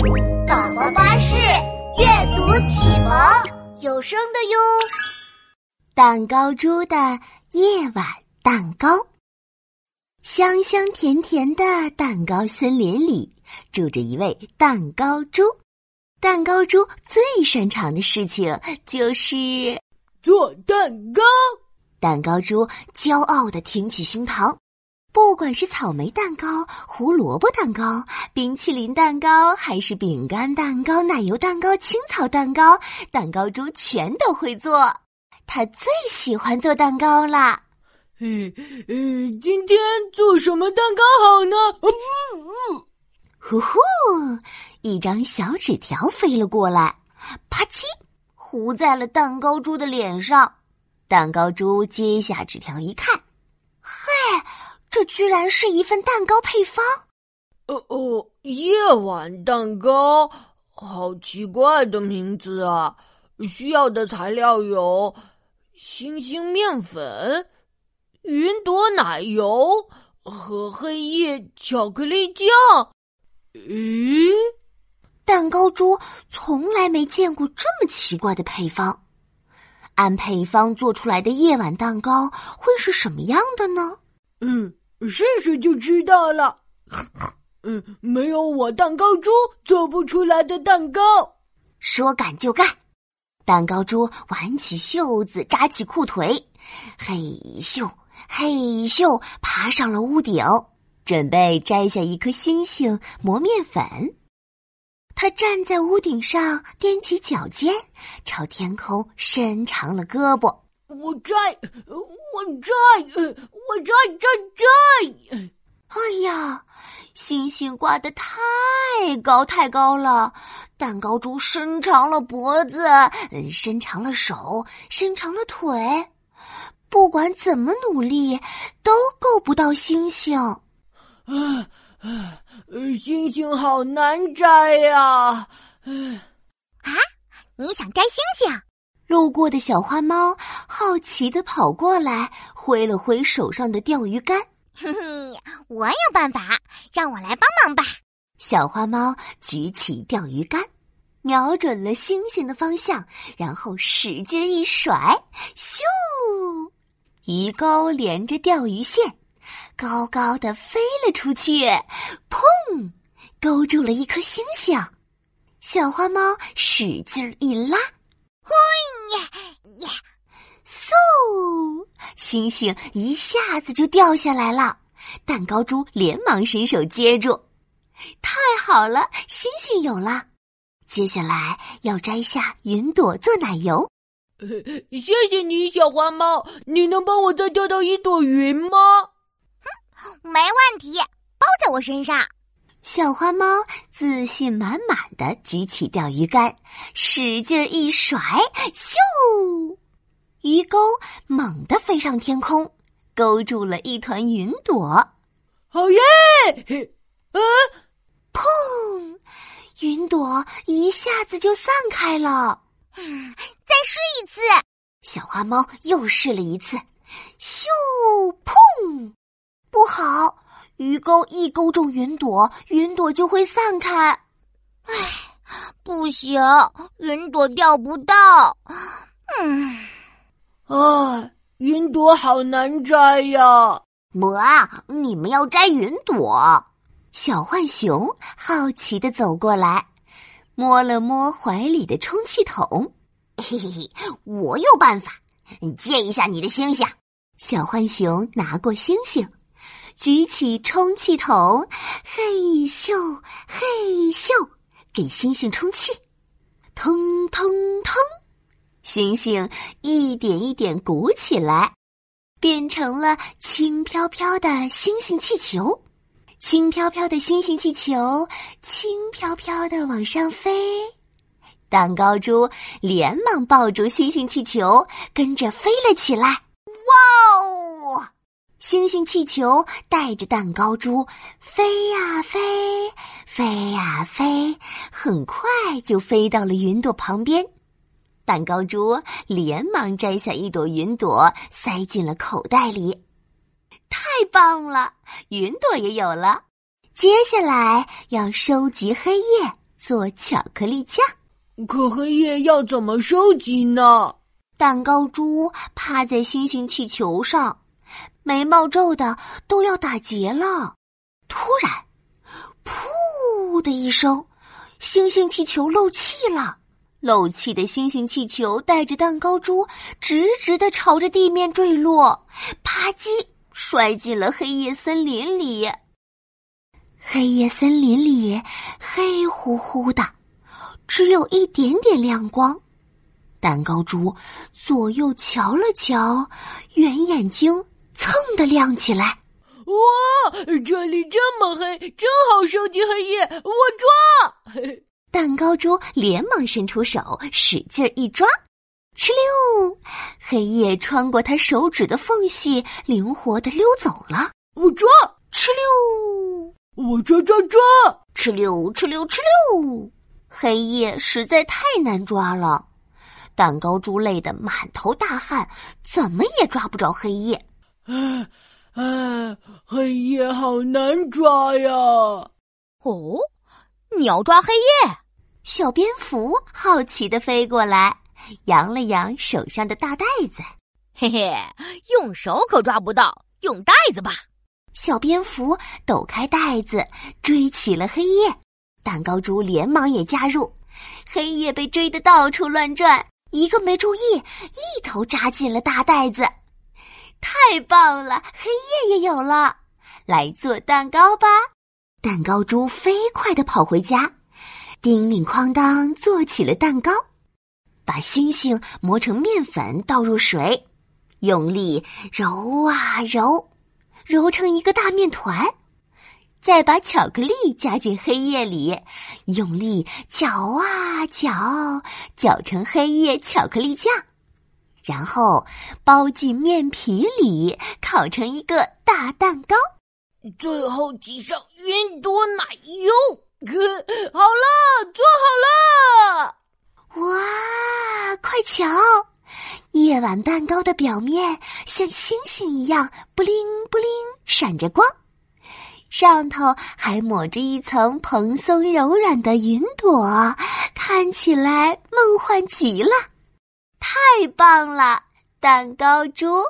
宝宝巴士阅读启蒙有声的哟。蛋糕猪的夜晚蛋糕，香香甜甜的蛋糕森林里住着一位蛋糕猪。蛋糕猪最擅长的事情就是做蛋糕。蛋糕猪骄傲的挺起胸膛。不管是草莓蛋糕、胡萝卜蛋糕、冰淇淋蛋糕，还是饼干蛋糕、奶油蛋糕、青草蛋糕，蛋糕猪全都会做。他最喜欢做蛋糕啦。嗯嗯，今天做什么蛋糕好呢？呼呼，一张小纸条飞了过来，啪叽，糊在了蛋糕猪的脸上。蛋糕猪接下纸条一看，嘿。这居然是一份蛋糕配方！哦哦，夜晚蛋糕，好奇怪的名字啊！需要的材料有星星面粉、云朵奶油和黑夜巧克力酱。咦，蛋糕猪从来没见过这么奇怪的配方。按配方做出来的夜晚蛋糕会是什么样的呢？嗯。试试就知道了。嗯，没有我蛋糕猪做不出来的蛋糕。说干就干，蛋糕猪挽起袖子，扎起裤腿，嘿咻嘿咻，爬上了屋顶，准备摘下一颗星星磨面粉。他站在屋顶上，踮起脚尖，朝天空伸长了胳膊。我摘，我摘，我摘摘摘！哎呀，星星挂得太高太高了，蛋糕猪伸长了脖子，伸长了手，伸长了腿，不管怎么努力，都够不到星星。啊啊，星星好难摘呀！啊，你想摘星星？路过的小花猫好奇的跑过来，挥了挥手上的钓鱼竿。嘿嘿，我有办法，让我来帮忙吧。小花猫举起钓鱼竿，瞄准了星星的方向，然后使劲一甩，咻！鱼钩连着钓鱼线，高高的飞了出去，砰！勾住了一颗星星。小花猫使劲一拉。嘿呀呀！嗖，星星一下子就掉下来了。蛋糕猪连忙伸手接住，太好了，星星有了。接下来要摘下云朵做奶油。谢谢你，小花猫。你能帮我再钓到一朵云吗？没问题，包在我身上。小花猫自信满满的举起钓鱼竿，使劲一甩，咻！鱼钩猛地飞上天空，勾住了一团云朵。好耶！啊！砰！云朵一下子就散开了。嗯，再试一次。小花猫又试了一次，咻！砰！不好。鱼钩一勾中云朵，云朵就会散开。唉，不行，云朵钓不到。嗯，啊，云朵好难摘呀！啊，你们要摘云朵？小浣熊好奇的走过来，摸了摸怀里的充气筒。嘿嘿嘿，我有办法，借一下你的星星。小浣熊拿过星星。举起充气筒，嘿咻嘿咻，给星星充气，通通通，星星一点一点鼓起来，变成了轻飘飘的星星气球。轻飘飘的星星气球，轻飘飘的往上飞。蛋糕猪连忙抱住星星气球，跟着飞了起来。星星气球带着蛋糕猪飞呀飞，飞呀飞，很快就飞到了云朵旁边。蛋糕猪连忙摘下一朵云朵，塞进了口袋里。太棒了，云朵也有了。接下来要收集黑夜，做巧克力酱。可黑夜要怎么收集呢？蛋糕猪趴在星星气球上，眉毛皱的都要打结了。突然，噗的一声，星星气球漏气了。漏气的星星气球带着蛋糕猪直直的朝着地面坠落，啪叽，摔进了黑夜森林里。黑夜森林里黑乎乎的，只有一点点亮光。蛋糕猪左右瞧了瞧，圆眼睛蹭的亮起来。哇，这里这么黑，正好收集黑夜，我抓！蛋糕猪连忙伸出手，使劲一抓，哧溜，黑夜穿过他手指的缝隙，灵活的溜走了。我抓，哧溜，我抓抓抓，哧溜哧溜哧溜，黑夜实在太难抓了。蛋糕猪累得满头大汗，怎么也抓不着黑夜。唉唉，黑夜好难抓呀！哦，你要抓黑夜？小蝙蝠好奇的飞过来，扬了扬手上的大袋子。嘿嘿，用手可抓不到，用袋子吧。小蝙蝠抖开袋子，追起了黑夜。蛋糕猪连忙也加入，黑夜被追得到处乱转。一个没注意，一头扎进了大袋子。太棒了，黑夜也有了，来做蛋糕吧！蛋糕猪飞快的跑回家，叮铃哐当做起了蛋糕，把星星磨成面粉，倒入水，用力揉啊揉，揉成一个大面团。再把巧克力加进黑夜里，用力搅啊搅，搅成黑夜巧克力酱，然后包进面皮里，烤成一个大蛋糕。最后挤上云朵奶油，好了，做好了！哇，快瞧，夜晚蛋糕的表面像星星一样，布灵布灵闪着光。上头还抹着一层蓬松柔软的云朵，看起来梦幻极了，太棒了，蛋糕猪。